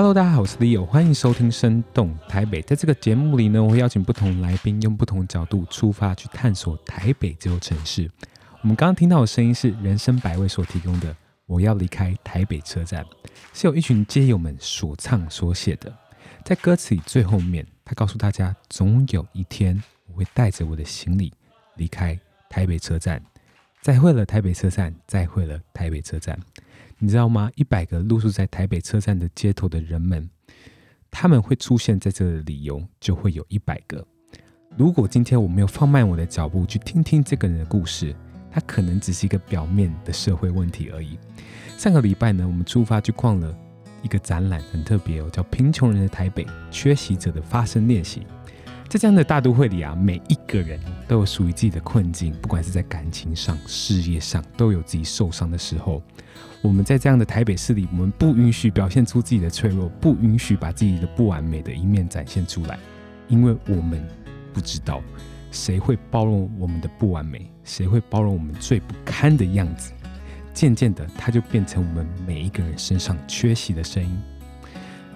Hello，大家好，我是 Leo，欢迎收听《生动台北》。在这个节目里呢，我会邀请不同来宾，用不同角度出发去探索台北这座城市。我们刚刚听到的声音是人生百味所提供的《我要离开台北车站》，是由一群街友们所唱所写的。在歌词里最后面，他告诉大家：总有一天，我会带着我的行李离开台北车站。再会了台北车站，再会了台北车站。你知道吗？一百个露宿在台北车站的街头的人们，他们会出现在这的理由就会有一百个。如果今天我没有放慢我的脚步去听听这个人的故事，他可能只是一个表面的社会问题而已。上个礼拜呢，我们出发去逛了一个展览，很特别哦，叫《贫穷人的台北：缺席者的发声练习》。在这样的大都会里啊，每一个人都有属于自己的困境，不管是在感情上、事业上，都有自己受伤的时候。我们在这样的台北市里，我们不允许表现出自己的脆弱，不允许把自己的不完美的一面展现出来，因为我们不知道谁会包容我们的不完美，谁会包容我们最不堪的样子。渐渐的，它就变成我们每一个人身上缺席的声音。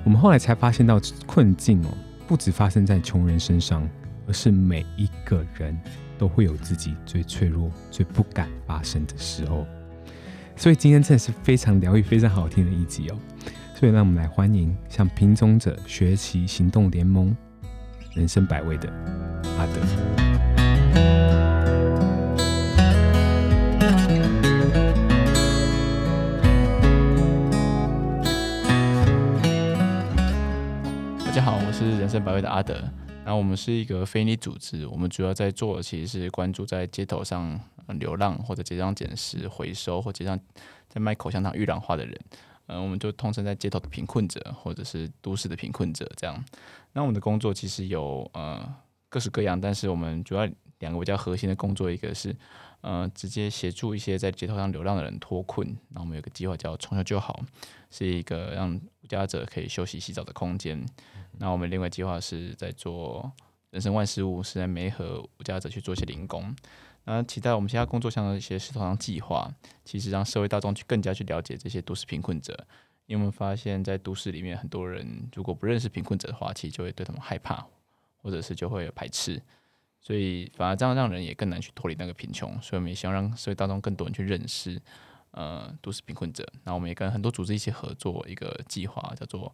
我们后来才发现到困境哦。不只发生在穷人身上，而是每一个人都会有自己最脆弱、最不敢发生的时候。所以今天真的是非常疗愈、非常好听的一集哦。所以让我们来欢迎向贫穷者学习行动联盟人生百味的阿德。大家好，我是人生百味的阿德，然后我们是一个非营利组织，我们主要在做的其实是关注在街头上流浪或者街上捡拾、回收或街上在卖口香糖预氧化的人，嗯、我们就通称在街头的贫困者或者是都市的贫困者这样。那我们的工作其实有呃各式各样，但是我们主要两个比较核心的工作，一个是呃直接协助一些在街头上流浪的人脱困，然后我们有个计划叫重修就好，是一个让无家者可以休息洗澡的空间。那我们另外计划是在做人生万事屋，是在媒合无家者去做一些零工。那期待我们其他工作上的一些石头上计划，其实让社会大众去更加去了解这些都市贫困者。因为我们发现，在都市里面，很多人如果不认识贫困者的话，其实就会对他们害怕，或者是就会有排斥。所以反而这样让人也更难去脱离那个贫穷。所以我们也希望让社会大众更多人去认识，呃，都市贫困者。那我们也跟很多组织一起合作一个计划，叫做。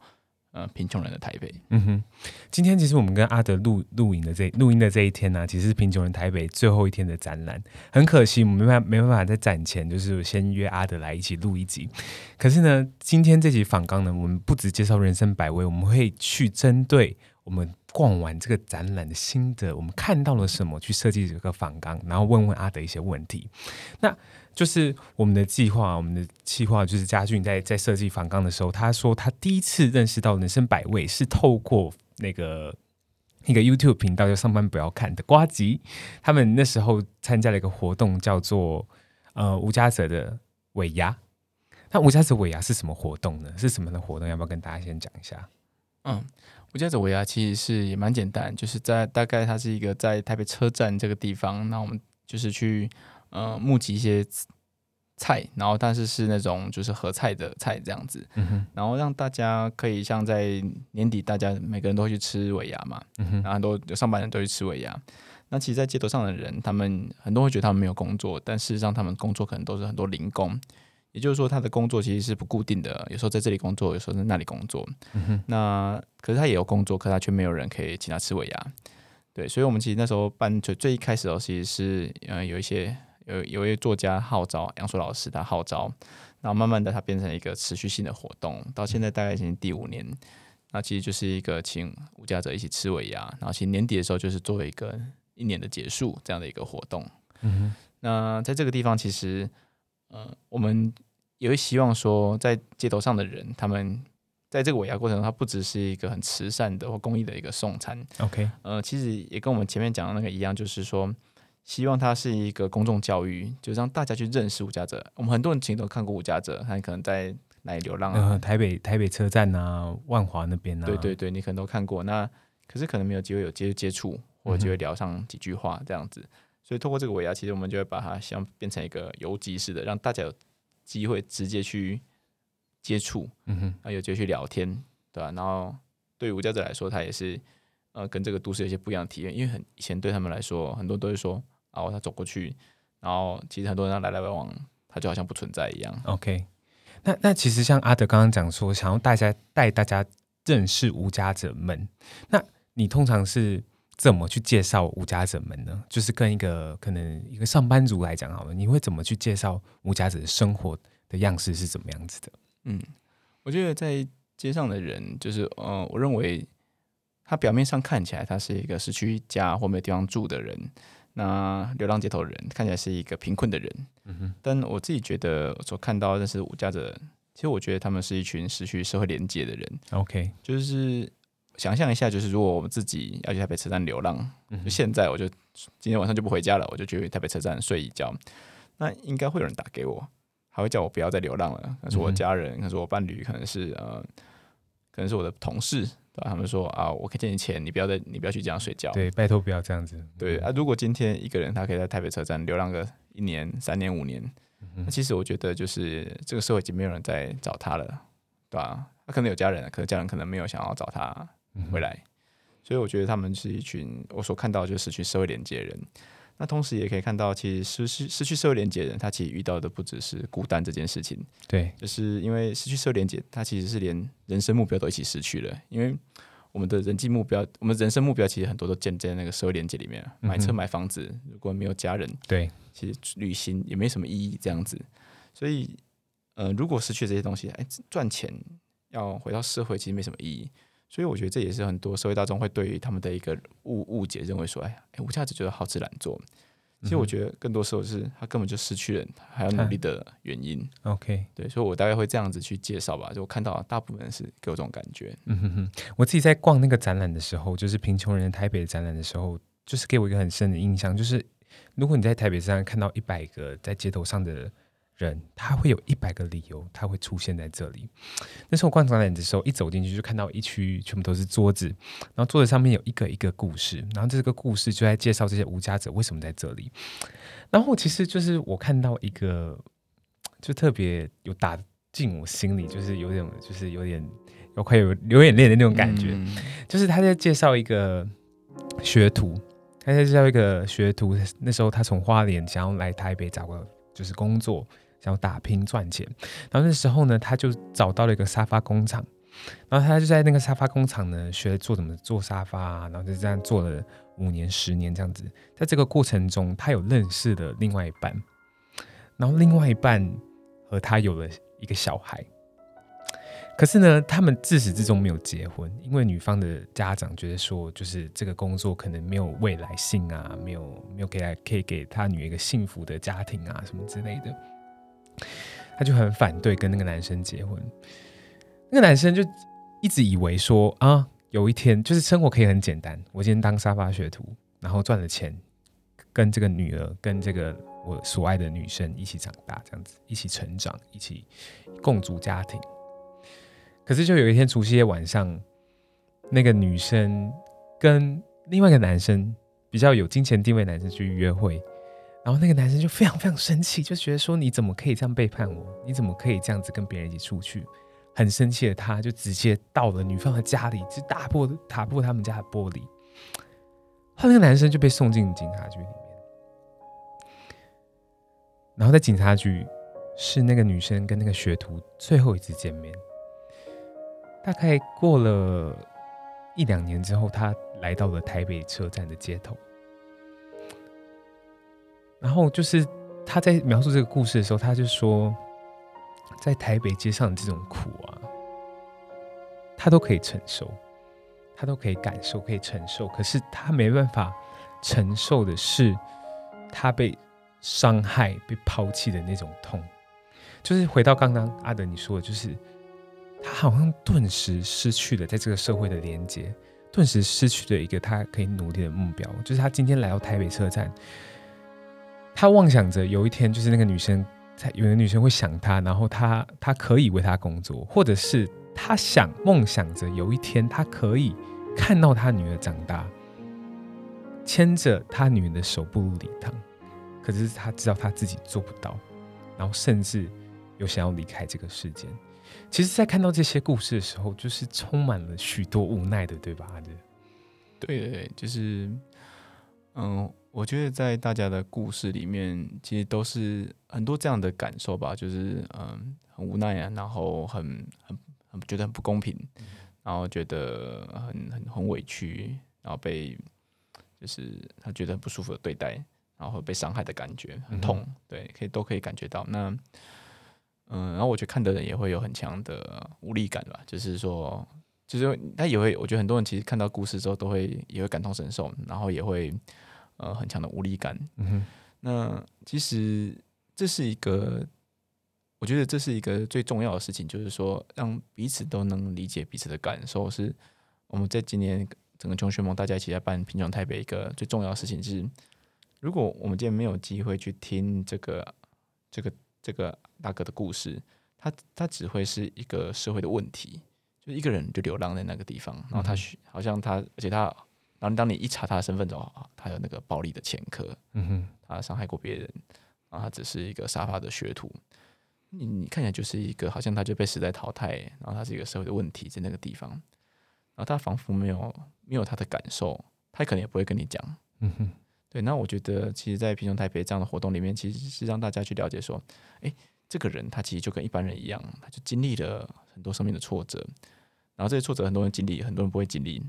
呃，贫穷人的台北。嗯哼，今天其实我们跟阿德录录影的这录音的这一天呢、其实是贫穷人台北最后一天的展览。很可惜，我们没办法没办法在展前就是先约阿德来一起录一集。可是呢，今天这集访纲呢，我们不只介绍人生百味，我们会去针对我们逛完这个展览的心得，我们看到了什么，去设计这个访纲，然后问问阿德一些问题。那。就是我们的计划，我们的计划就是嘉俊在在设计访纲的时候，他说他第一次认识到人生百味是透过那个一个 YouTube 频道叫上班不要看的瓜吉，他们那时候参加了一个活动，叫做呃吴家泽的尾牙。那吴家泽尾牙是什么活动呢？是什么的活动？要不要跟大家先讲一下？嗯，无家者尾牙其实是也蛮简单，就是在大概它是一个在台北车站这个地方，那我们就是去。呃，募集一些菜，然后但是是那种就是合菜的菜这样子，嗯、然后让大家可以像在年底，大家每个人都会去吃尾牙嘛，嗯、然后很多有上班人都去吃尾牙。那其实，在街头上的人，他们很多会觉得他们没有工作，但事实上他们工作可能都是很多零工，也就是说，他的工作其实是不固定的，有时候在这里工作，有时候在那里工作。嗯、那可是他也有工作，可是他却没有人可以请他吃尾牙。对，所以我们其实那时候办最最一开始的时候，其实是呃有一些。有有一位作家号召杨硕老师，他号召，然后慢慢的他变成一个持续性的活动，到现在大概已经第五年。那其实就是一个请无家者一起吃尾牙，然后其实年底的时候就是作为一个一年的结束这样的一个活动。嗯哼。那在这个地方，其实呃，我们也会希望说，在街头上的人，他们在这个尾牙过程中，他不只是一个很慈善的或公益的一个送餐。OK。呃，其实也跟我们前面讲的那个一样，就是说。希望它是一个公众教育，就让大家去认识无家者。我们很多人其实都看过无家者，他可能在哪里流浪啊？呃、台北台北车站啊，万华那边啊。对对对，你可能都看过。那可是可能没有机会有接接触，或者机会聊上几句话这样子。所以通过这个尾牙，其实我们就会把它像变成一个游击式的，让大家有机会直接去接触，嗯哼，啊，有机会去聊天。对吧、啊？然后对于无家者来说，他也是呃跟这个都市有些不一样的体验，因为很以前对他们来说，很多都是说啊，他走过去，然后其实很多人来来往往，他就好像不存在一样。OK，那那其实像阿德刚刚讲说，想要大家带大家认识无家者们，那你通常是？怎么去介绍无家者们呢？就是跟一个可能一个上班族来讲好了，你会怎么去介绍无家者的生活的样式是怎么样子的？嗯，我觉得在街上的人，就是呃，我认为他表面上看起来他是一个失去家或没有地方住的人，那流浪街头的人看起来是一个贫困的人。嗯哼，但我自己觉得我所看到的是无家者，其实我觉得他们是一群失去社会连接的人。OK，就是。想象一下，就是如果我们自己要去台北车站流浪，就现在我就今天晚上就不回家了，我就去台北车站睡一觉，那应该会有人打给我，还会叫我不要再流浪了。可是我家人，可是我伴侣，可能是呃，可能是我的同事，对吧？他们说啊，我可以借你钱，你不要再，你不要去这样睡觉。对，拜托不要这样子。对啊，如果今天一个人他可以在台北车站流浪个一年、三年、五年，那其实我觉得就是这个社会已经没有人在找他了，对吧？他可能有家人，可是家人可能没有想要找他。回来，所以我觉得他们是一群我所看到就是失去社会连接的人。那同时也可以看到，其实失去失去社会连接的人，他其实遇到的不只是孤单这件事情。对，就是因为失去社会连接，他其实是连人生目标都一起失去了。因为我们的人际目标，我们人生目标其实很多都建在那个社会连接里面。买车买房子，如果没有家人，对，其实旅行也没什么意义。这样子，所以呃，如果失去这些东西，哎，赚钱要回到社会，其实没什么意义。所以我觉得这也是很多社会大众会对于他们的一个误误解，认为说，哎，哎，我一下子觉得好吃懒做。其实我觉得更多时候是他根本就失去了还要努力的原因。OK，对，所以我大概会这样子去介绍吧。就我看到大部分人是给我这种感觉。嗯哼哼，我自己在逛那个展览的时候，就是贫穷人台北展览的时候，就是给我一个很深的印象，就是如果你在台北上看到一百个在街头上的。人他会有一百个理由，他会出现在这里。那时候我逛展览的时候，一走进去就看到一区全部都是桌子，然后桌子上面有一个一个故事，然后这个故事就在介绍这些无家者为什么在这里。然后其实就是我看到一个，就特别有打进我心里，就是有点就是有点有快有流眼泪的那种感觉。嗯、就是他在介绍一个学徒，他在介绍一个学徒，那时候他从花莲想要来台北找个就是工作。想要打拼赚钱，然后那时候呢，他就找到了一个沙发工厂，然后他就在那个沙发工厂呢，学做怎么做沙发啊，然后就这样做了五年、十年这样子。在这个过程中，他有认识了另外一半，然后另外一半和他有了一个小孩。可是呢，他们自始至终没有结婚，因为女方的家长觉得说，就是这个工作可能没有未来性啊，没有没有给他可以给他女儿一个幸福的家庭啊，什么之类的。他就很反对跟那个男生结婚，那个男生就一直以为说啊，有一天就是生活可以很简单，我今天当沙发学徒，然后赚了钱，跟这个女儿，跟这个我所爱的女生一起长大，这样子一起成长，一起共组家庭。可是就有一天除夕夜晚上，那个女生跟另外一个男生比较有金钱地位男生去约会。然后那个男生就非常非常生气，就觉得说，你怎么可以这样背叛我？你怎么可以这样子跟别人一起出去？很生气的他，就直接到了女方的家里，就打破打破他们家的玻璃。后来那个男生就被送进警察局里面。然后在警察局，是那个女生跟那个学徒最后一次见面。大概过了一两年之后，他来到了台北车站的街头。然后就是他在描述这个故事的时候，他就说，在台北街上这种苦啊，他都可以承受，他都可以感受，可以承受。可是他没办法承受的是，他被伤害、被抛弃的那种痛。就是回到刚刚阿德你说的，就是他好像顿时失去了在这个社会的连接，顿时失去了一个他可以努力的目标。就是他今天来到台北车站。他妄想着有一天，就是那个女生，有的女生会想他，然后他他可以为他工作，或者是他想梦想着有一天，他可以看到他女儿长大，牵着他女儿的手步入礼堂。可是他知道他自己做不到，然后甚至有想要离开这个世界，其实，在看到这些故事的时候，就是充满了许多无奈的，对吧？对对对，就是，嗯，我觉得在大家的故事里面，其实都是很多这样的感受吧，就是嗯，很无奈啊，然后很很很觉得很不公平，然后觉得很很很委屈，然后被就是他觉得很不舒服的对待，然后被伤害的感觉很痛，嗯、对，可以都可以感觉到。那嗯，然后我觉得看的人也会有很强的无力感吧，就是说。就是他也会，我觉得很多人其实看到故事之后都会也会感同身受，然后也会呃很强的无力感。那其实这是一个，我觉得这是一个最重要的事情，就是说让彼此都能理解彼此的感受，是我们在今年整个穷学盟大家一起在办贫穷台北一个最重要的事情，就是如果我们今天没有机会去听这个这个这个大哥的故事，他他只会是一个社会的问题。就一个人就流浪在那个地方，然后他好像他，而且他，然后当你一查他的身份之后，他有那个暴力的前科，嗯哼，他伤害过别人，然后他只是一个沙发的学徒，你你看起来就是一个好像他就被时代淘汰，然后他是一个社会的问题在那个地方，然后他仿佛没有没有他的感受，他可能也不会跟你讲，嗯哼，对，那我觉得其实，在贫穷台北这样的活动里面，其实是让大家去了解说，哎，这个人他其实就跟一般人一样，他就经历了很多生命的挫折。然后这些挫折很多人经历，很多人不会经历。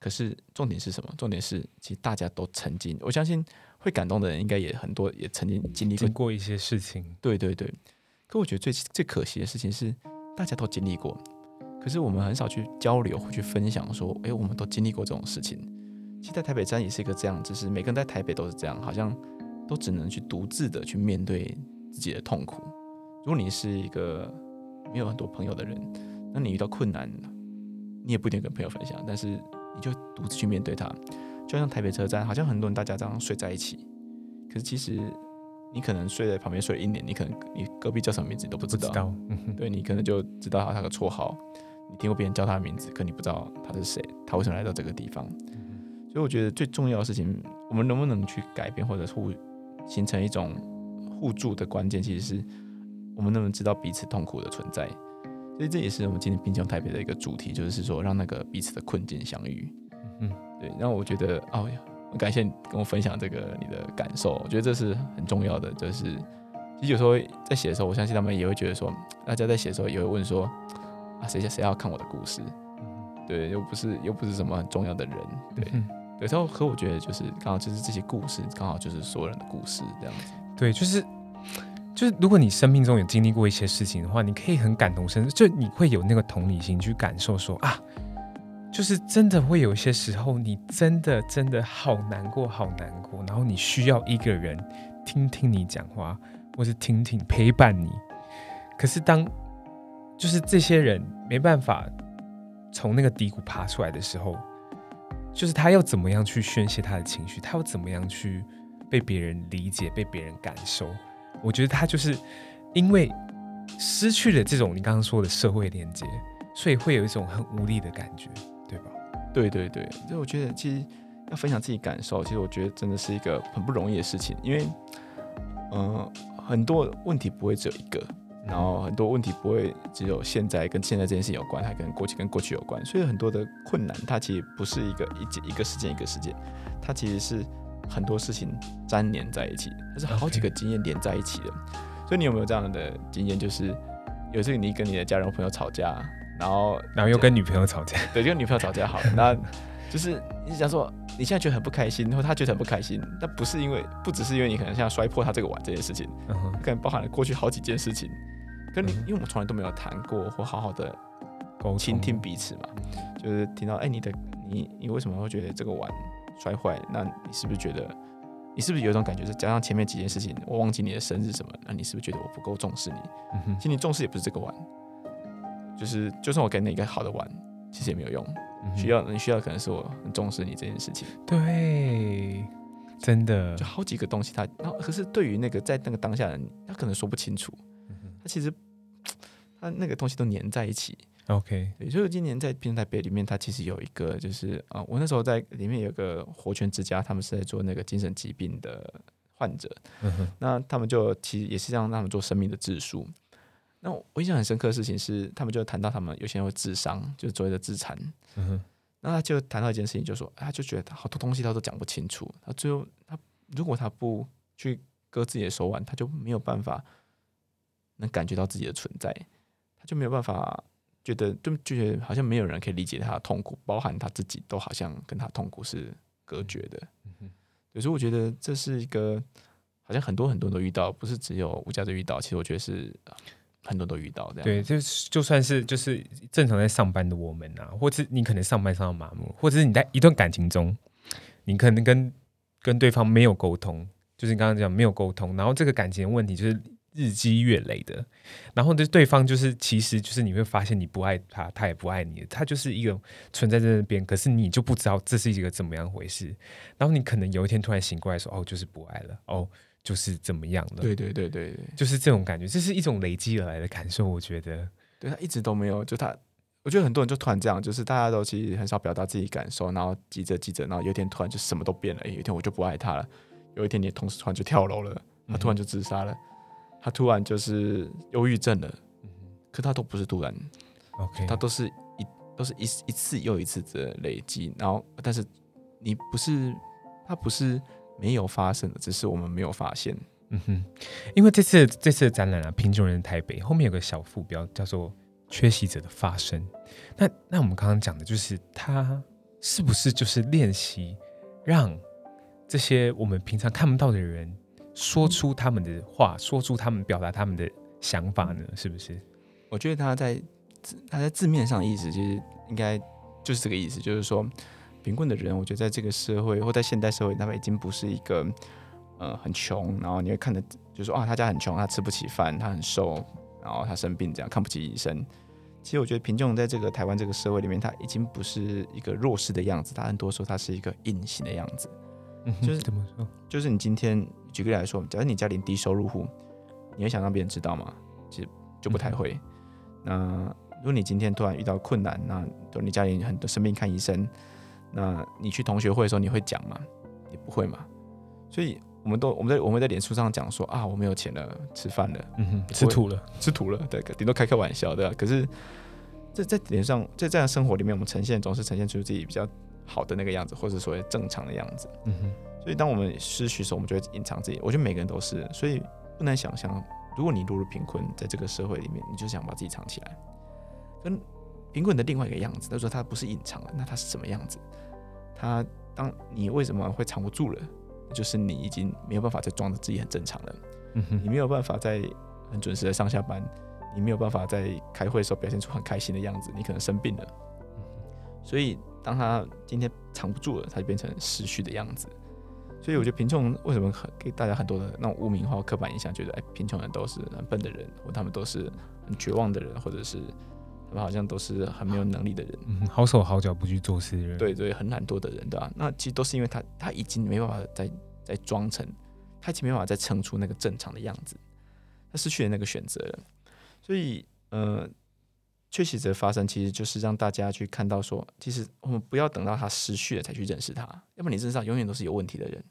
可是重点是什么？重点是其实大家都曾经，我相信会感动的人应该也很多，也曾经经历过，过一些事情。对对对。可我觉得最最可惜的事情是，大家都经历过，可是我们很少去交流，或去分享，说，哎，我们都经历过这种事情。其实，在台北站也是一个这样，就是每个人在台北都是这样，好像都只能去独自的去面对自己的痛苦。如果你是一个没有很多朋友的人。那你遇到困难，你也不一定跟朋友分享，但是你就独自去面对它。就像台北车站，好像很多人大家这样睡在一起，可是其实你可能睡在旁边睡了一年，你可能你隔壁叫什么名字你都不知道。知道对，你可能就知道他的绰号，你听过别人叫他的名字，可你不知道他是谁，他为什么来到这个地方。所以我觉得最重要的事情，我们能不能去改变，或者互形成一种互助的关键，其实是我们能不能知道彼此痛苦的存在。所以这也是我们今天贫穷台北的一个主题，就是说让那个彼此的困境相遇。嗯，对。然后我觉得，哦呀，很感谢你跟我分享这个你的感受，我觉得这是很重要的。就是其实有时候在写的时候，我相信他们也会觉得说，大家在写的时候也会问说，啊，谁谁谁要看我的故事？对，又不是又不是什么很重要的人，对，嗯、对。然后可我觉得就是刚好就是这些故事，刚好就是所有人的故事这样子。对，就是。就是如果你生命中有经历过一些事情的话，你可以很感同身受，就你会有那个同理心去感受说啊，就是真的会有一些时候，你真的真的好难过，好难过，然后你需要一个人听听你讲话，或是听听陪伴你。可是当就是这些人没办法从那个低谷爬出来的时候，就是他要怎么样去宣泄他的情绪，他要怎么样去被别人理解，被别人感受。我觉得他就是因为失去了这种你刚刚说的社会连接，所以会有一种很无力的感觉，对吧？对对对，所以我觉得其实要分享自己感受，其实我觉得真的是一个很不容易的事情，因为嗯、很多问题不会只有一个，然后很多问题不会只有现在跟现在这件事情有关，还跟过去跟过去有关，所以很多的困难它其实不是一个一件一个事件一个事件，它其实是。很多事情粘连在一起，它是好几个经验连在一起的。所以你有没有这样的经验？就是有时候你跟你的家人朋友吵架，然后然后又跟女朋友吵架，对，跟女朋友吵架好了，那就是你想说你现在觉得很不开心，然后他觉得很不开心，那不是因为不只是因为你可能像摔破他这个碗这件事情，可能包含了过去好几件事情，跟你、uh. 因为我们从来都没有谈过或好好的倾听彼此嘛，就是听到哎、欸、你的你你为什么会觉得这个碗？摔坏，那你是不是觉得，你是不是有一种感觉是加上前面几件事情，我忘记你的生日什么，那你是不是觉得我不够重视你？嗯、其实你重视也不是这个碗，就是就算我给你一个好的碗，其实也没有用。嗯、需要你需要可能是我很重视你这件事情。对，真的，就好几个东西他，他可是对于那个在那个当下人，他可能说不清楚，嗯、他其实他那个东西都粘在一起。OK，也就是今年在平台北里面，它其实有一个，就是啊、呃，我那时候在里面有个活泉之家，他们是在做那个精神疾病的患者，嗯、那他们就其实也是让他们做生命的自述。那我印象很深刻的事情是，他们就谈到他们有些人会自伤，就是所谓的自残。嗯哼。那他就谈到一件事情，就说他就觉得他好多东西他都讲不清楚。他最后他如果他不去割自己的手腕，他就没有办法能感觉到自己的存在，他就没有办法觉得就就觉得好像没有人可以理解他的痛苦，包含他自己都好像跟他痛苦是隔绝的。嗯哼。所以我觉得这是一个好像很多很多人都遇到，不是只有无家的遇到。其实我觉得是。很多都遇到这样，对，就是就算是就是正常在上班的我们啊，或是你可能上班上到麻木，或者是你在一段感情中，你可能跟跟对方没有沟通，就是你刚刚讲没有沟通，然后这个感情的问题就是日积月累的，然后对对方就是其实就是你会发现你不爱他，他也不爱你，他就是一个存在在那边，可是你就不知道这是一个怎么样回事，然后你可能有一天突然醒过来说，哦，就是不爱了，哦。就是怎么样了？对对对对对，就是这种感觉，这是一种累积而来的感受。我觉得，对他一直都没有，就他，我觉得很多人就突然这样，就是大家都其实很少表达自己感受，然后急着急着，然后有一天突然就什么都变了。有一天我就不爱他了，有一天你的同事突然就跳楼了，他突然就自杀了，嗯、他突然就是忧郁症了，嗯、可他都不是突然，OK，他都是一都是一一次又一次的累积，然后但是你不是他不是。没有发生的，只是我们没有发现。嗯哼，因为这次这次的展览啊，贫穷人台北后面有个小副标叫做“缺席者的发声”。那那我们刚刚讲的就是，他是不是就是练习让这些我们平常看不到的人说出他们的话，说出他们表达他们的想法呢？是不是？我觉得他在他在字面上的意思，其实应该就是这个意思，就是说。贫困的人，我觉得在这个社会或在现代社会，他们已经不是一个呃很穷，然后你会看的，就是说啊，他家很穷，他吃不起饭，他很瘦，然后他生病这样看不起医生。其实我觉得贫穷在这个台湾这个社会里面，他已经不是一个弱势的样子，他很多时候他是一个隐形的样子。嗯，就是怎么说？就是你今天举个例来说，假如你家里低收入户，你会想让别人知道吗？其实就不太会。嗯、那如果你今天突然遇到困难，那你家里很多生病看医生。那你去同学会的时候，你会讲吗？也不会嘛。所以我们都我们在我们在脸书上讲说啊，我没有钱了，吃饭了，嗯哼，吃土了，吃土了，对，顶多开开玩笑，对吧？可是，在在脸上，在这样生活里面，我们呈现总是呈现出自己比较好的那个样子，或者所谓正常的样子。嗯哼。所以当我们失去的时候，我们就会隐藏自己。我觉得每个人都是，所以不难想象，如果你落入贫困，在这个社会里面，你就想把自己藏起来。跟贫困的另外一个样子，他说他不是隐藏了，那他是什么样子？他当你为什么会藏不住了？就是你已经没有办法再装着自己很正常了。嗯哼，你没有办法再很准时的上下班，你没有办法在开会的时候表现出很开心的样子，你可能生病了。所以当他今天藏不住了，他就变成失去的样子。所以我觉得贫穷为什么很给大家很多的那种污名化、刻板印象，觉得哎，贫穷人都是很笨的人，或他们都是很绝望的人，或者是。他们好像都是很没有能力的人，嗯，好手好脚不去做事的人，对对，很懒惰的人，对吧、啊？那其实都是因为他他已经没办法再再装成，他已经没办法再撑出那个正常的样子，他失去了那个选择了。所以，呃，缺席者发生，其实就是让大家去看到说，其实我们不要等到他失去了才去认识他，要不然你身上永远都是有问题的人，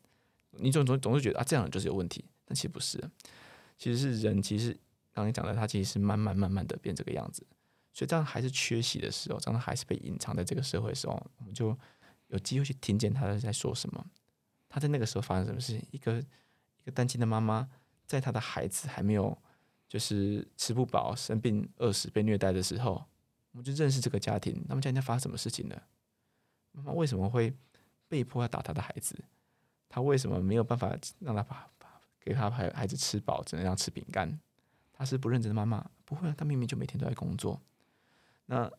你总总总是觉得啊，这样就是有问题，但其实不是，其实是人，其实刚才讲的，他其实是慢慢慢慢的变这个样子。所以，当还是缺席的时候，当他还是被隐藏在这个社会的时候，我们就有机会去听见他在说什么。他在那个时候发生什么事情？一个一个单亲的妈妈，在他的孩子还没有就是吃不饱、生病、饿死、被虐待的时候，我们就认识这个家庭。他们家庭发生什么事情呢？妈妈为什么会被迫要打他的孩子？他为什么没有办法让他把把给他孩孩子吃饱，只能让吃饼干？他是不认真的妈妈？不会啊，他明明就每天都在工作。那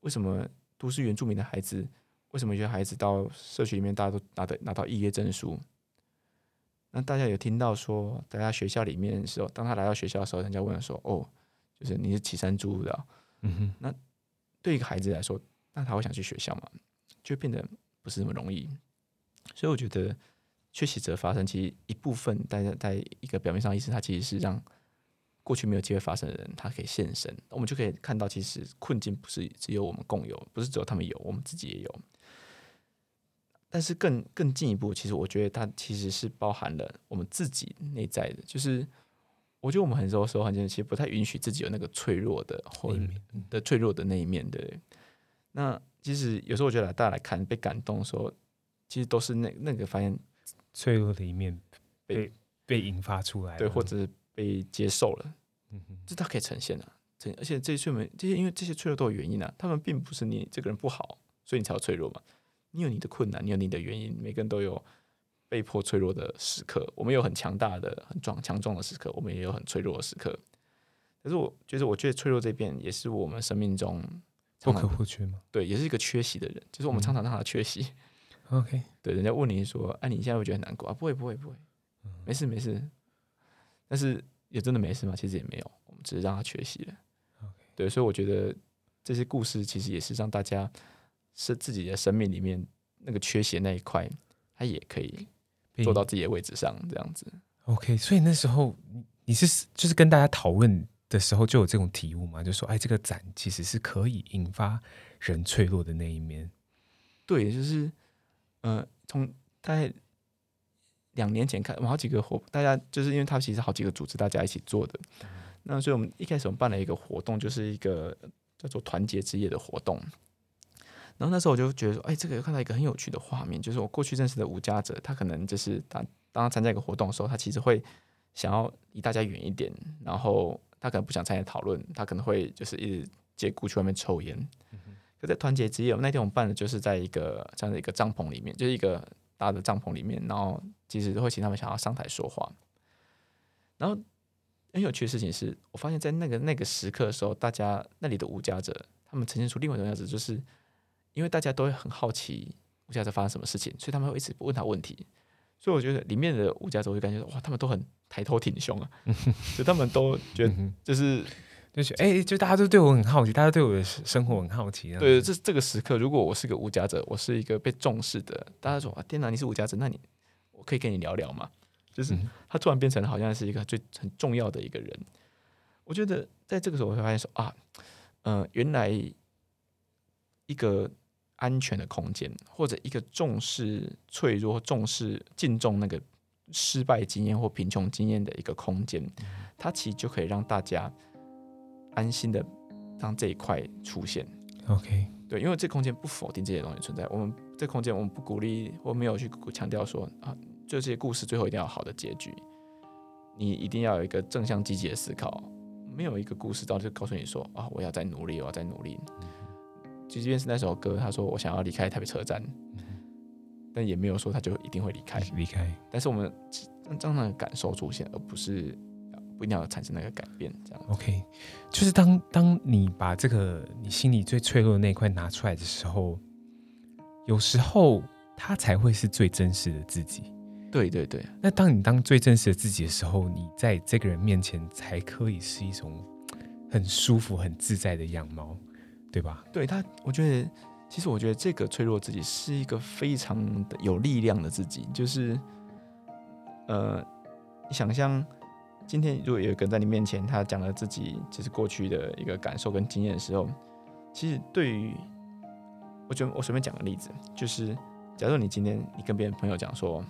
为什么都市原住民的孩子，为什么有些孩子到社区里面，大家都拿的拿到肄业证书？那大家有听到说，在他学校里面的时候，当他来到学校的时候，人家问说：“哦，就是你是岐山猪的？”嗯哼。那对一个孩子来说，那他会想去学校吗？就变得不是那么容易。所以我觉得缺席者发生，其实一部分大家在一个表面上意思，他其实是让。过去没有机会发生的人，他可以现身，我们就可以看到，其实困境不是只有我们共有，不是只有他们有，我们自己也有。但是更更进一步，其实我觉得它其实是包含了我们自己内在的。就是我觉得我们很多时候，很多其实不太允许自己有那个脆弱的或者的脆弱的那一面的。那其实有时候我觉得大家来看被感动的时候，其实都是那那个发现脆弱的一面被被引发出来，对，或者是被接受了，嗯哼，这它可以呈现的、啊。而且这些脆弱，这些因为这些脆弱都有原因啊，他们并不是你这个人不好，所以你才有脆弱嘛。你有你的困难，你有你的原因，每个人都有。被迫脆弱的时刻，我们有很强大的、很壮、强壮的时刻，我们也有很脆弱的时刻。可是我觉得，我觉得脆弱这边也是我们生命中不可或缺吗？对，也是一个缺席的人，就是我们常常让他缺席。嗯、OK，对，人家问你说：“哎、啊，你现在会觉得很难过啊？”不会，不会，不会，没事，没事。但是也真的没事吗？其实也没有，我们只是让他缺席了。OK，对，所以我觉得这些故事其实也是让大家是自己的生命里面那个缺陷那一块，他也可以。做到自己的位置上，这样子。OK，所以那时候你是就是跟大家讨论的时候就有这种体悟嘛？就说，哎，这个展其实是可以引发人脆弱的那一面。对，就是，呃，从大概两年前看，我们好几个活，大家就是因为他其实好几个组织大家一起做的。嗯、那所以我们一开始我们办了一个活动，就是一个叫做团结之夜的活动。然后那时候我就觉得说，哎，这个看到一个很有趣的画面，就是我过去认识的无家者，他可能就是当当他参加一个活动的时候，他其实会想要离大家远一点，然后他可能不想参加讨论，他可能会就是一直借故去外面抽烟。嗯、可在团结之夜，那天我们办的就是在一个这样的一个帐篷里面，就是一个大的帐篷里面，然后其实会请他们想要上台说话。然后很有趣的事情是，我发现在那个那个时刻的时候，大家那里的无家者，他们呈现出另外一种样子，就是。因为大家都会很好奇无家在发生什么事情，所以他们会一直问他问题。所以我觉得里面的无价者会感觉哇，他们都很抬头挺胸啊，就他们都觉得就是就是哎，就大家都对我很好奇，大家对我的生活很好奇。对，这这个时刻，如果我是个无家者，我是一个被重视的，大家说啊，天哪，你是无家者，那你我可以跟你聊聊吗？就是他突然变成好像是一个最很重要的一个人。我觉得在这个时候，我会发现说啊，嗯、呃，原来一个。安全的空间，或者一个重视脆弱、重视敬重那个失败经验或贫穷经验的一个空间，它其实就可以让大家安心的让这一块出现。OK，对，因为这空间不否定这些东西存在，我们这空间我们不鼓励或没有去强调说啊，就这些故事最后一定要好的结局，你一定要有一个正向积极的思考，没有一个故事到就告诉你说啊，我要再努力，我要再努力。即便是那首歌，他说我想要离开台北车站，嗯、但也没有说他就一定会离开。离开，但是我们让这样的感受出现，而不是不一定要产生那个改变。这样 OK，就是当当你把这个你心里最脆弱的那一块拿出来的时候，有时候他才会是最真实的自己。对对对。那当你当最真实的自己的时候，你在这个人面前才可以是一种很舒服、很自在的样貌。对吧？对他，我觉得，其实我觉得这个脆弱自己是一个非常的有力量的自己。就是，呃，你想象今天如果有一个人在你面前，他讲了自己就是过去的一个感受跟经验的时候，其实对于，我觉得我随便讲个例子，就是，假如你今天你跟别人朋友讲说，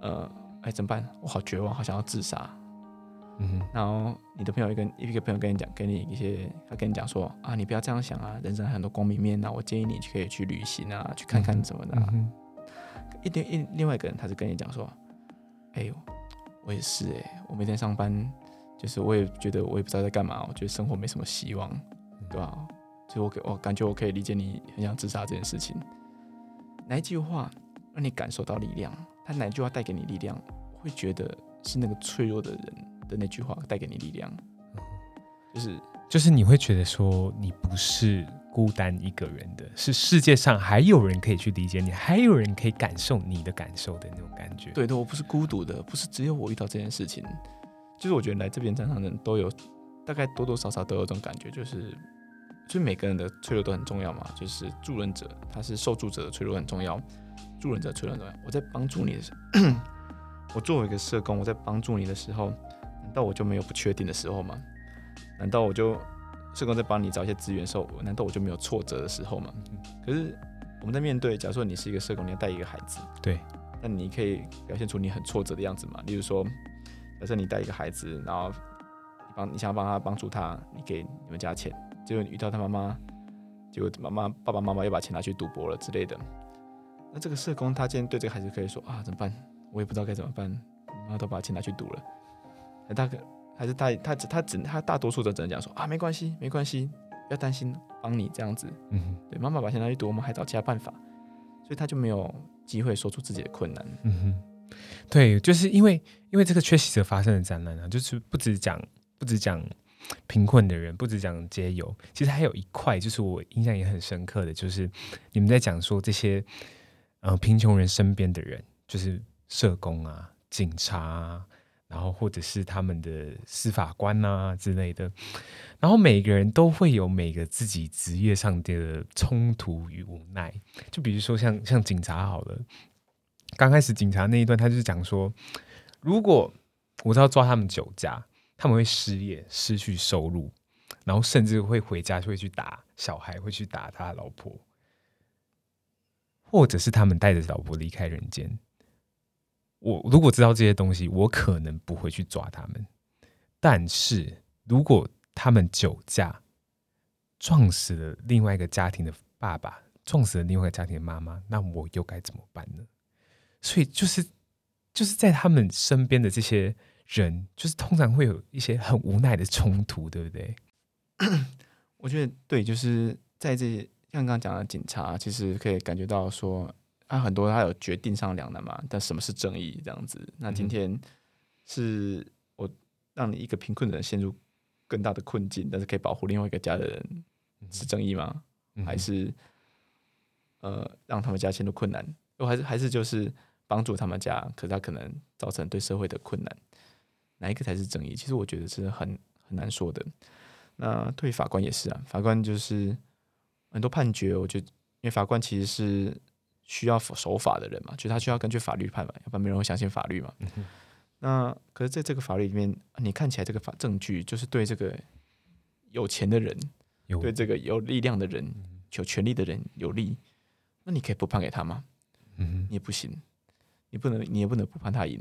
呃，哎，怎么办？我好绝望，好想要自杀。嗯，然后你的朋友一个一个朋友跟你讲，给你一些，他跟你讲说啊，你不要这样想啊，人生很多光明面啊，我建议你可以去旅行啊，去看看什么的、啊。嗯、哼一另一另外一个人，他是跟你讲说，哎呦，我也是哎、欸，我每天上班，就是我也觉得我也不知道在干嘛，我觉得生活没什么希望，对吧？所以我我感觉我可以理解你很想自杀这件事情。哪一句话让你感受到力量？他哪一句话带给你力量？会觉得是那个脆弱的人。的那句话带给你力量，就是就是你会觉得说你不是孤单一个人的，是世界上还有人可以去理解你，还有人可以感受你的感受的那种感觉。对的，我不是孤独的，不是只有我遇到这件事情。就是我觉得来这边站上的人都有，大概多多少少都有这种感觉，就是就是每个人的脆弱都很重要嘛。就是助人者，他是受助者的脆弱很重要，助人者脆弱很重要。我在帮助你的时候，我作为一个社工，我在帮助你的时候。难道我就没有不确定的时候吗？难道我就社工在帮你找一些资源的时候，难道我就没有挫折的时候吗？可是我们在面对，假如说你是一个社工，你要带一个孩子，对，那你可以表现出你很挫折的样子嘛？例如说，假设你带一个孩子，然后帮你想要帮他帮助他，你给你们家钱，结果你遇到他妈妈，结果妈妈爸爸妈妈又把钱拿去赌博了之类的。那这个社工他今天对这个孩子可以说啊，怎么办？我也不知道该怎么办，妈妈都把钱拿去赌了。那大哥还是他他他只他大多数都只能讲说啊，没关系没关系，不要担心，帮你这样子。嗯哼，对，妈妈把钱拿去赌，我们还找其他办法，所以他就没有机会说出自己的困难。嗯哼，对，就是因为因为这个缺席者发生的灾难啊，就是不止讲不止讲贫困的人，不止讲街友，其实还有一块，就是我印象也很深刻的，就是你们在讲说这些呃贫穷人身边的人，就是社工啊、警察啊。然后，或者是他们的司法官啊之类的，然后每个人都会有每个自己职业上的冲突与无奈。就比如说像像警察好了，刚开始警察那一段，他就是讲说，如果我知道抓他们酒驾，他们会失业、失去收入，然后甚至会回家就会去打小孩，会去打他老婆，或者是他们带着老婆离开人间。我如果知道这些东西，我可能不会去抓他们。但是如果他们酒驾撞死了另外一个家庭的爸爸，撞死了另外一个家庭的妈妈，那我又该怎么办呢？所以就是就是在他们身边的这些人，就是通常会有一些很无奈的冲突，对不对？我觉得对，就是在这些像刚刚讲的警察，其实可以感觉到说。他、啊、很多，他有决定上两难嘛？但什么是正义？这样子，那今天是我让你一个贫困的人陷入更大的困境，但是可以保护另外一个家的人，是正义吗？嗯、还是呃让他们家陷入困难？我还是还是就是帮助他们家，可是他可能造成对社会的困难，哪一个才是正义？其实我觉得是很很难说的。那对于法官也是啊，法官就是很多判决，我觉得因为法官其实是。需要守法的人嘛，就是他需要根据法律判嘛，要不然没人会相信法律嘛。嗯、那可是在这个法律里面，你看起来这个法证据就是对这个有钱的人，对这个有力量的人、嗯、有权力的人有利，那你可以不判给他吗？嗯，你也不行，你不能，你也不能不判他赢，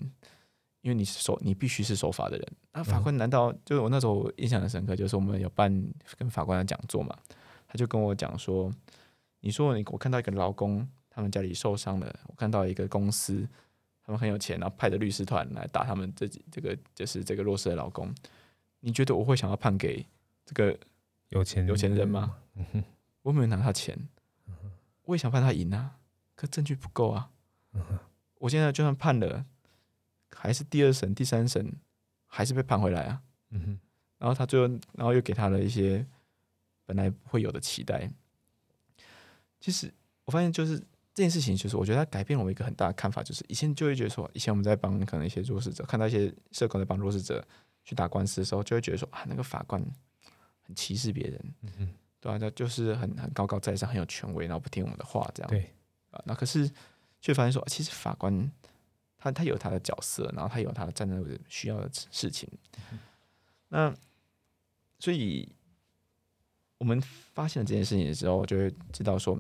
因为你是守，你必须是守法的人。那法官难道、嗯、就是我那时候印象很深刻，就是我们有办跟法官的讲座嘛，他就跟我讲说，你说你我看到一个劳工。他们家里受伤了，我看到一个公司，他们很有钱，然后派的律师团来打他们自己这个就是这个弱势的老公。你觉得我会想要判给这个有钱有钱人吗？嗯、我没有拿他钱，嗯、我也想判他赢啊，可证据不够啊、嗯。我现在就算判了，还是第二审、第三审，还是被判回来啊。嗯、然后他最后，然后又给他了一些本来会有的期待。其实我发现就是。这件事情就是，我觉得它改变了我一个很大的看法，就是以前就会觉得说，以前我们在帮可能一些弱势者，看到一些社工在帮弱势者去打官司的时候，就会觉得说啊，那个法官很歧视别人，嗯，对啊，他就是很很高高在上，很有权威，然后不听我们的话，这样，对。啊，那可是却发现说，其实法官他他有他的角色，然后他有他的站在需要的事情，嗯，那所以我们发现了这件事情的时候，就会知道说。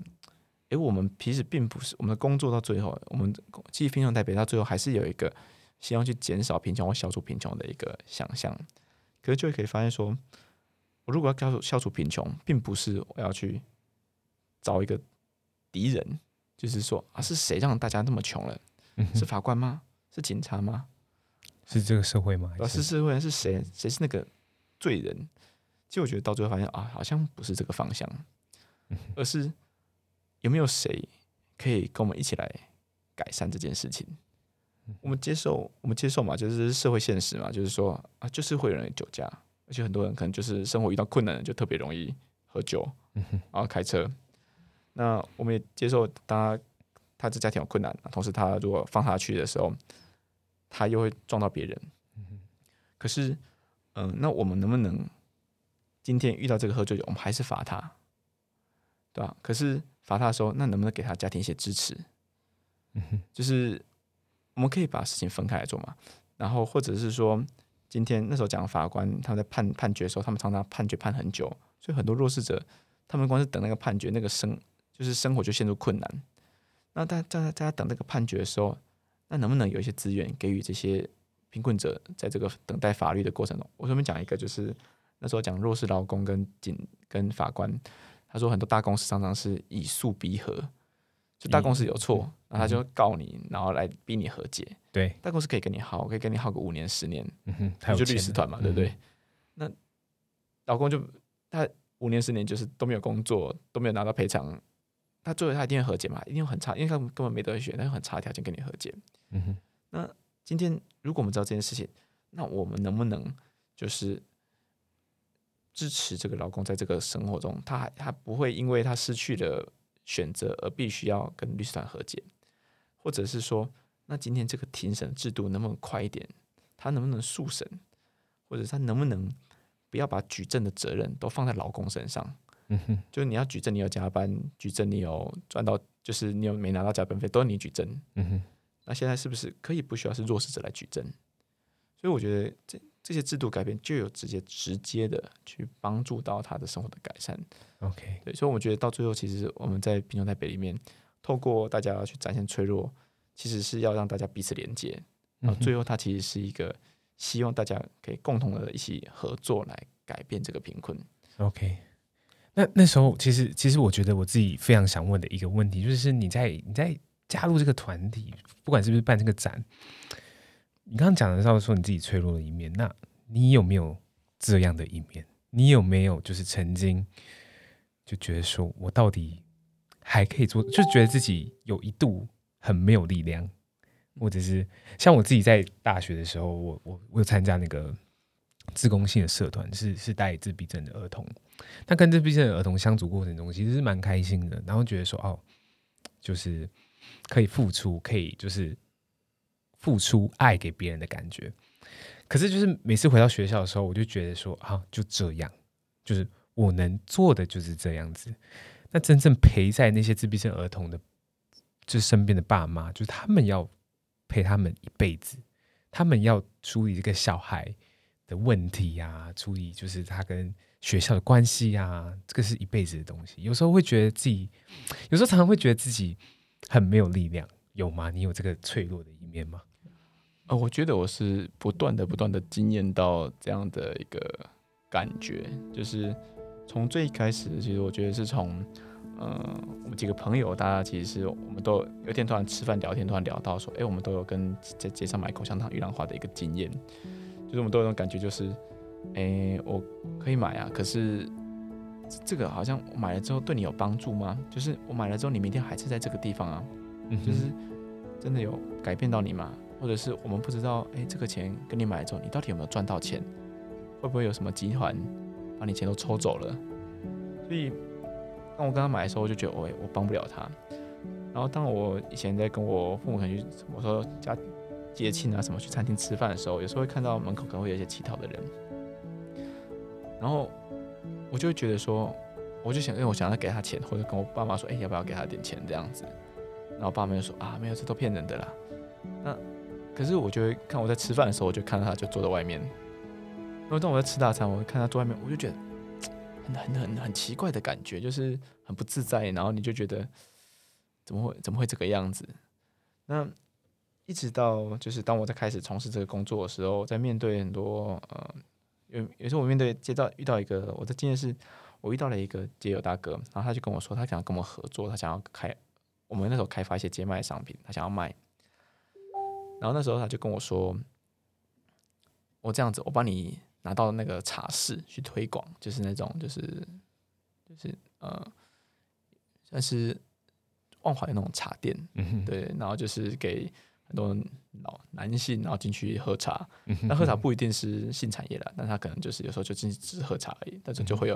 诶，我们其实并不是我们的工作到最后，我们其实贫穷代表到最后还是有一个希望去减少贫穷或消除贫穷的一个想象。可是就会可以发现说，我如果要消除消除贫穷，并不是我要去找一个敌人，就是说啊，是谁让大家那么穷了？是法官吗？是警察吗？是这个社会吗？是社会？是谁？谁是那个罪人？其实我觉得到最后发现啊，好像不是这个方向，而是。有没有谁可以跟我们一起来改善这件事情？我们接受，我们接受嘛，就是社会现实嘛，就是说啊，就是会有人酒驾，而且很多人可能就是生活遇到困难，就特别容易喝酒，然后开车。那我们也接受他，他这家庭有困难，同时他如果放他去的时候，他又会撞到别人。可是，嗯、呃，那我们能不能今天遇到这个喝醉酒，我们还是罚他，对吧？可是。罚他的时候，那能不能给他家庭一些支持？嗯，就是我们可以把事情分开来做嘛。然后或者是说，今天那时候讲法官他们在判判决的时候，他们常常判决判很久，所以很多弱势者他们光是等那个判决，那个生就是生活就陷入困难。那大家在大家等那个判决的时候，那能不能有一些资源给予这些贫困者在这个等待法律的过程中，我顺便讲一个，就是那时候讲弱势劳工跟警跟法官，他说很多大公司常常是以诉逼和，就大公司有错，嗯、然后他就告你，然后来逼你和解。对，大公司可以跟你耗，可以跟你耗个五年十年，嗯哼，他就律师团嘛，对不对？嗯、那老公就他五年十年就是都没有工作，都没有拿到赔偿，他最后他一定会和解嘛，一定很差，因为他根本没得选，他有很差的条件跟你和解。嗯哼，那。今天，如果我们知道这件事情，那我们能不能就是支持这个老公在这个生活中，他还他不会因为他失去了选择而必须要跟律师团和解，或者是说，那今天这个庭审制度能不能快一点？他能不能速审？或者他能不能不要把举证的责任都放在老公身上？嗯哼，就是你要举证，你有加班；举证，你有赚到，就是你有没拿到加班费，都是你举证。嗯哼。那现在是不是可以不需要是弱势者来举证？所以我觉得这这些制度改变就有直接直接的去帮助到他的生活的改善。OK，对，所以我觉得到最后，其实我们在贫穷台北里面，透过大家去展现脆弱，其实是要让大家彼此连接。然后最后，它其实是一个希望大家可以共同的一起合作来改变这个贫困。OK，那那时候其实其实我觉得我自己非常想问的一个问题，就是你在你在。加入这个团体，不管是不是办这个展，你刚刚讲的时候说你自己脆弱的一面，那你有没有这样的一面？你有没有就是曾经就觉得说我到底还可以做，就觉得自己有一度很没有力量，或者是像我自己在大学的时候，我我我有参加那个自工性的社团，是是带自闭症的儿童，那跟自闭症的儿童相处过程中，其实是蛮开心的，然后觉得说哦，就是。可以付出，可以就是付出爱给别人的感觉。可是，就是每次回到学校的时候，我就觉得说啊，就这样，就是我能做的就是这样子。那真正陪在那些自闭症儿童的，就身边的爸妈，就是他们要陪他们一辈子，他们要处理这个小孩的问题呀、啊，处理就是他跟学校的关系呀、啊，这个是一辈子的东西。有时候会觉得自己，有时候常常会觉得自己。很没有力量，有吗？你有这个脆弱的一面吗？呃，我觉得我是不断的、不断的经验到这样的一个感觉，就是从最开始，其实我觉得是从，呃，我们几个朋友，大家其实我们都有一天突然吃饭聊天，突然聊到说，哎，我们都有跟在街上买口香糖、玉兰花的一个经验，就是我们都有种感觉，就是，哎，我可以买啊，可是。这个好像买了之后对你有帮助吗？就是我买了之后，你明天还是在这个地方啊？嗯，就是真的有改变到你吗？或者是我们不知道，哎，这个钱跟你买了之后，你到底有没有赚到钱？会不会有什么集团把你钱都抽走了？所以当我跟他买的时候，我就觉得，哎，我帮不了他。然后当我以前在跟我父母可能去，我说家接亲啊什么去餐厅吃饭的时候，有时候会看到门口可能会有一些乞讨的人，然后。我就会觉得说，我就想，因为我想要给他钱，或者跟我爸妈说，哎、要不要给他点钱这样子？然后爸妈就说，啊，没有，这都骗人的啦。那可是我就会看我在吃饭的时候，我就看到他就坐在外面。然后当我在吃大餐，我看他坐外面，我就觉得很很很很奇怪的感觉，就是很不自在。然后你就觉得怎么会怎么会这个样子？那一直到就是当我在开始从事这个工作的时候，在面对很多呃。有有时候我面对接到遇到一个我的经验是，我遇到了一个街友大哥，然后他就跟我说，他想要跟我合作，他想要开我们那时候开发一些街卖商品，他想要卖。然后那时候他就跟我说，我这样子，我帮你拿到那个茶室去推广，就是那种就是就是呃，算是万华的那种茶店，嗯，对，然后就是给。很多老男性，然后进去喝茶，那喝茶不一定是性产业啦，但他可能就是有时候就进去只喝茶而已，但是就会有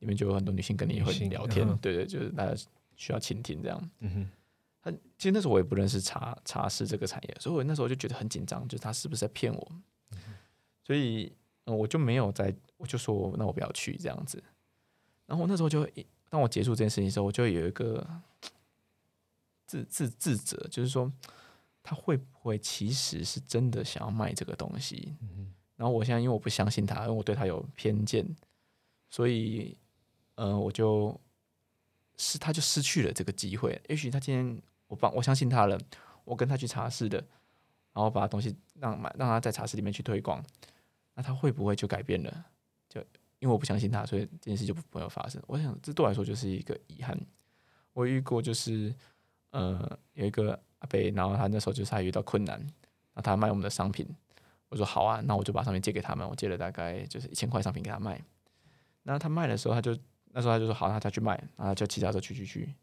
里面就有很多女性跟你会聊天，对对，就是大家需要倾听这样。嗯哼，他其实那时候我也不认识茶茶室这个产业，所以我那时候就觉得很紧张，就是他是不是在骗我？所以嗯，我就没有在，我就说那我不要去这样子。然后我那时候就当我结束这件事情的时候，我就有一个自自自责，就是说。他会不会其实是真的想要卖这个东西？嗯，然后我现在因为我不相信他，因为我对他有偏见，所以，呃，我就是他就失去了这个机会。也许他今天我帮我相信他了，我跟他去茶室的，然后把东西让买让他在茶室里面去推广，那他会不会就改变了？就因为我不相信他，所以这件事就不会有发生。我想这对我来说就是一个遗憾。我遇过就是呃有一个阿伯，然后他那时候就是他遇到困难，那他卖我们的商品，我说好啊，那我就把商品借给他们，我借了大概就是一千块商品给他卖。那他卖的时候，他就那时候他就说好，那他去卖，然后就骑他车去去去，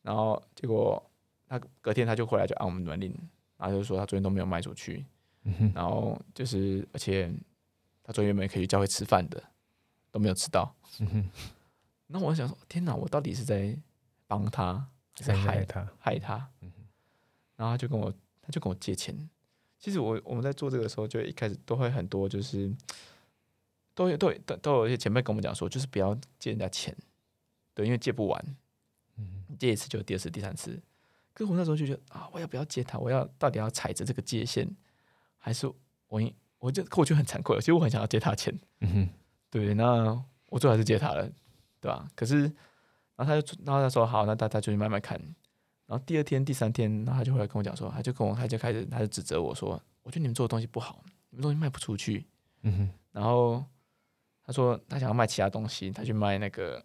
然后结果他隔天他就回来就按我们门铃，然后就说他昨天都没有卖出去，嗯、然后就是而且他昨天原本可以去教会吃饭的，都没有吃到。嗯、那我想说，天哪，我到底是在帮他还是害他？害他？嗯、然后他就跟我他就跟我借钱。其实我我们在做这个的时候，就一开始都会很多就是。都有都有都有一些前辈跟我们讲说，就是不要借人家钱，对，因为借不完，嗯，借一次就第二次、第三次。可是我那时候就觉得啊，我要不要借他？我要到底要踩着这个界限，还是我我就我就很惭愧，其实我很想要借他钱，嗯哼，对，那我最后还是借他了，对吧？可是，然后他就然后他说好，那大家就去慢慢看。然后第二天、第三天，然后他就回来跟我讲说，他就跟我他就开始他就指责我说，我觉得你们做的东西不好，你们东西卖不出去，嗯哼，然后。他说他想要卖其他东西，他去卖那个，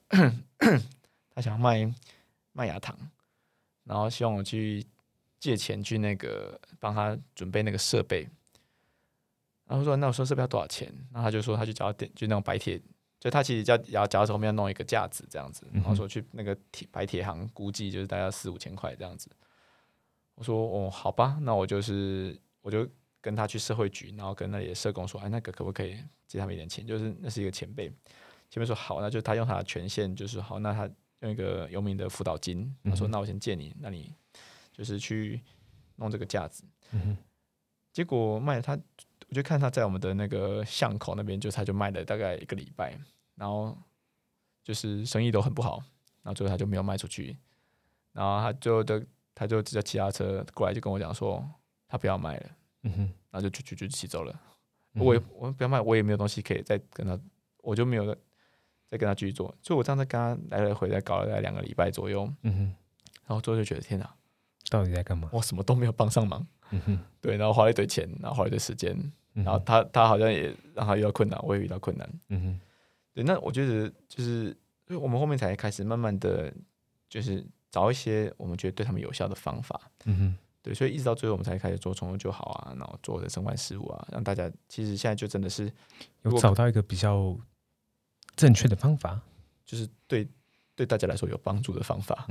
他想要卖麦芽糖，然后希望我去借钱去那个帮他准备那个设备。然后说那我说设备要多少钱？然后他就说他去找点，就那种白铁，就他其实叫要脚手后面要弄一个架子这样子。然后说去那个铁白铁行，估计就是大概四五千块这样子。我说哦，好吧，那我就是我就。跟他去社会局，然后跟那里的社工说：“哎，那个可不可以借他们一点钱？就是那是一个前辈，前辈说好，那就他用他的权限，就是好，那他用一个游民的辅导金，他说：那我先借你，那你就是去弄这个架子。嗯。结果卖他，我就看他在我们的那个巷口那边，就他就卖了大概一个礼拜，然后就是生意都很不好，然后最后他就没有卖出去，然后他就的他就直接骑他车过来，就跟我讲说他不要卖了。”嗯哼，然后就就就就骑走了。我也我不要卖，我也没有东西可以再跟他，我就没有再跟他继续做。所以我这样子跟他来来回来搞了大概两个礼拜左右。嗯哼，然后最后就觉得天哪，到底在干嘛？我什么都没有帮上忙。嗯哼，对，然后花了一堆钱，然后花了一堆时间，然后他他好像也让他遇到困难，我也遇到困难。嗯哼，对，那我觉得就是，我们后面才开始慢慢的就是找一些我们觉得对他们有效的方法。嗯哼。对，所以一直到最后，我们才开始做宠物就好啊，然后做的生活事务啊，让大家其实现在就真的是有找到一个比较正确的方法，就是对对大家来说有帮助的方法。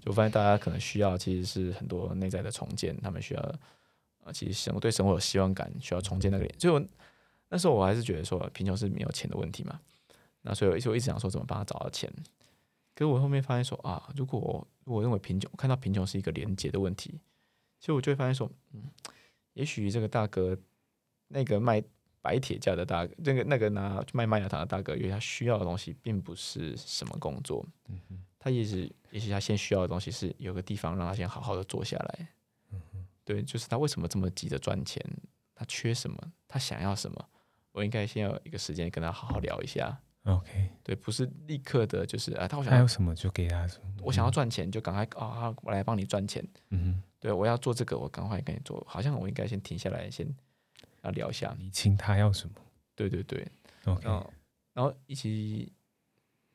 就发现大家可能需要其实是很多内在的重建，他们需要啊，其实生对生活有希望感，需要重建那个脸。所以我那时候我还是觉得说，贫穷是没有钱的问题嘛。那所以我一直一直想说怎么帮他找到钱。可是我后面发现说啊，如果我，我认为贫穷，我看到贫穷是一个连接的问题。所以我就会发现说，嗯，也许这个大哥，那个卖白铁架的大哥，那个那个拿卖麦芽糖的大哥，因为他需要的东西并不是什么工作，嗯哼，他也许也许他先需要的东西是有个地方让他先好好的坐下来，嗯哼，对，就是他为什么这么急着赚钱，他缺什么，他想要什么，我应该先有一个时间跟他好好聊一下。OK，对，不是立刻的，就是啊，他我想还有什么就给他什么。我想要赚钱，就赶快啊，我来帮你赚钱。嗯哼，对，我要做这个，我赶快跟你做。好像我应该先停下来，先要聊一下。你请他要什么？对对对，OK 然。然后一起，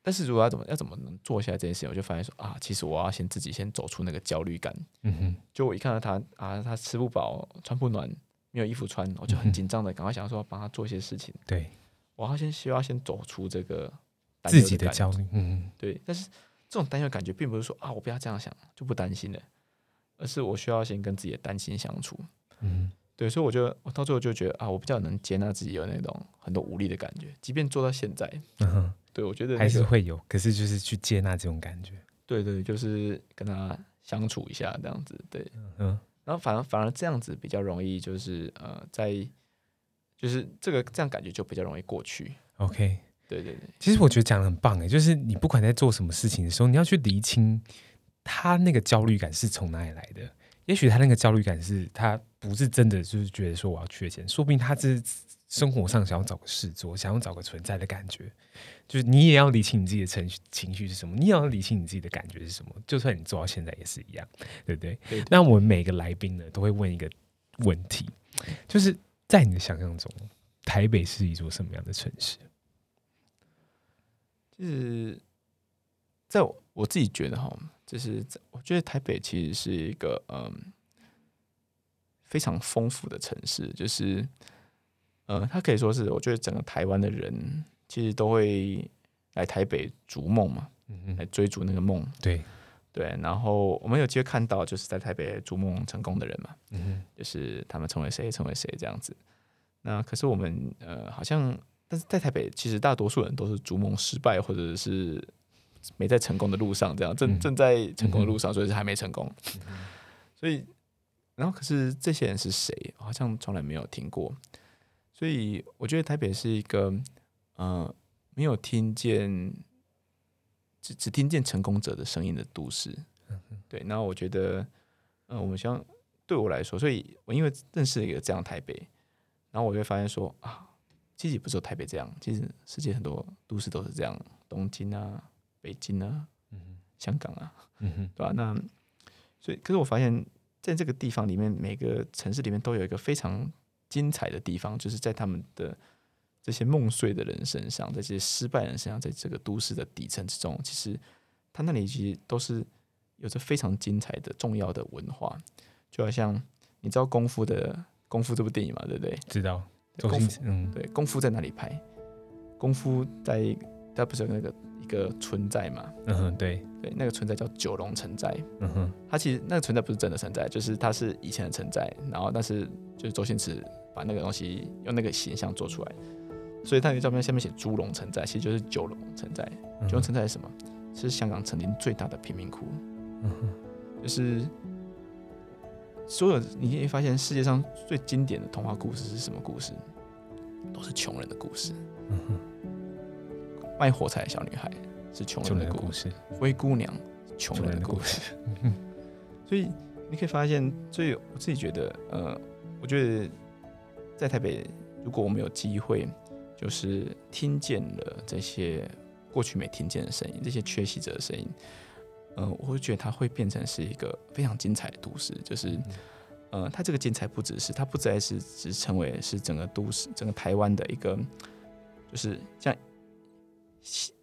但是如果要怎么要怎么能做下来这件事情，我就发现说啊，其实我要先自己先走出那个焦虑感。嗯哼，就我一看到他啊，他吃不饱，穿不暖，没有衣服穿，我就很紧张的，赶快想说帮他做一些事情。对。我要先需要先走出这个自己的焦虑，嗯，对。但是这种担忧感觉，并不是说啊，我不要这样想就不担心了，而是我需要先跟自己的担心相处，嗯，对。所以我就我到最后就觉得啊，我比较能接纳自己有那种很多无力的感觉，即便做到现在，嗯哼，对我觉得、那个、还是会有，可是就是去接纳这种感觉，对，对对，就是跟他相处一下这样子，对，嗯。然后反而反而这样子比较容易，就是呃在。就是这个这样感觉就比较容易过去。OK，对对对，其实我觉得讲的很棒诶，就是你不管在做什么事情的时候，你要去厘清他那个焦虑感是从哪里来的。也许他那个焦虑感是他不是真的就是觉得说我要缺钱，说不定他是生活上想要找个事做，想要找个存在的感觉。就是你也要理清你自己的情绪情绪是什么，你也要理清你自己的感觉是什么。就算你做到现在也是一样，对不对？对对对，那我们每个来宾呢都会问一个问题，就是在你的想象中，台北是一座什么样的城市？就是在我我自己觉得哈，就是我觉得台北其实是一个嗯非常丰富的城市，就是呃，它可以说是我觉得整个台湾的人其实都会来台北逐梦嘛，嗯，来追逐那个梦，对。对，然后我们有机会看到，就是在台北逐梦成功的人嘛，嗯，就是他们成为谁，成为谁这样子。那可是我们呃，好像，但是在台北，其实大多数人都是逐梦失败，或者是没在成功的路上，这样正正在成功的路上，所以是还没成功。嗯，所以，然后可是这些人是谁？好像从来没有听过。所以我觉得台北是一个，呃，没有听见。只只听见成功者的声音的都市，对。那我觉得，嗯、呃，我们像对我来说，所以我因为认识了一个这样台北，然后我就会发现说啊，其实也不只有台北这样，其实世界很多都市都是这样，东京啊、北京啊、嗯、香港啊，嗯、对吧？那所以，可是我发现在这个地方里面，每个城市里面都有一个非常精彩的地方，就是在他们的。这些梦碎的人身上，在这些失败人身上，在这个都市的底层之中，其实他那里其实都是有着非常精彩的、重要的文化。就好像你知道《功夫》的《功夫》这部电影嘛？对不对？知道。功夫，嗯，对，《功夫》在哪里拍？《功夫》在它不是有那个一个存在嘛？嗯哼，对对，那个存在叫九龙城寨。嗯哼，它其实那个存在不是真的存在，就是它是以前的存在，然后但是就是周星驰把那个东西用那个形象做出来。所以他那个照片下面写“猪笼城寨”，其实就是九龙城寨。九龙城寨是什么？是香港曾经最大的贫民窟。嗯哼，就是所有你可以发现世界上最经典的童话故事是什么故事？都是穷人的故事。嗯哼，卖火柴的小女孩是穷人的故事，灰姑娘穷人的故事。所以你可以发现，所以我自己觉得，呃，我觉得在台北，如果我们有机会。就是听见了这些过去没听见的声音，这些缺席者的声音，嗯、呃，我会觉得它会变成是一个非常精彩的都市。就是，呃，它这个精彩不只是它不再是只成为是整个都市、整个台湾的一个，就是像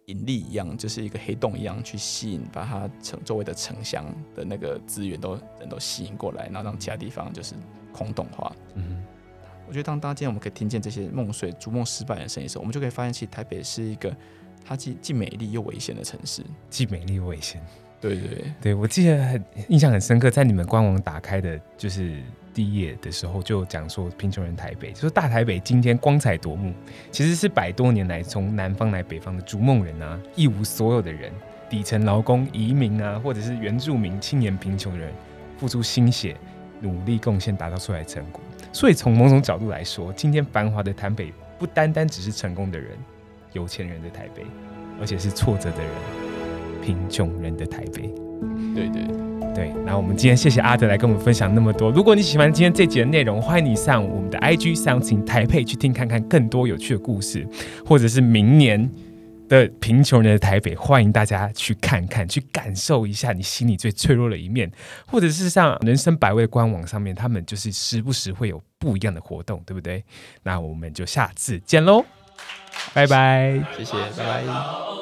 引力一样，就是一个黑洞一样去吸引，把它城周围的城乡的那个资源都人都吸引过来，然后让其他地方就是空洞化。嗯。我觉得，当当今天我们可以听见这些梦碎、逐梦失败的声音的时候，我们就可以发现，其实台北是一个它既既美丽又危险的城市。既美丽又危险，对对对，我记得很印象很深刻，在你们官网打开的就是第一页的时候，就讲说贫穷人台北，就是大台北今天光彩夺目，其实是百多年来从南方来北方的逐梦人啊，一无所有的人，底层劳工、移民啊，或者是原住民、青年贫穷人，付出心血、努力贡献，打造出来成果。所以从某种角度来说，今天繁华的台北不单单只是成功的人、有钱人的台北，而且是挫折的人、贫穷人的台北。对对对。然后我们今天谢谢阿德来跟我们分享那么多。如果你喜欢今天这集的内容，欢迎你上我们的 IG 上请台北去听看看更多有趣的故事，或者是明年。的贫穷人的台北，欢迎大家去看看，去感受一下你心里最脆弱的一面，或者是上人生百味官网上面，他们就是时不时会有不一样的活动，对不对？那我们就下次见喽，拜拜，谢谢，拜拜。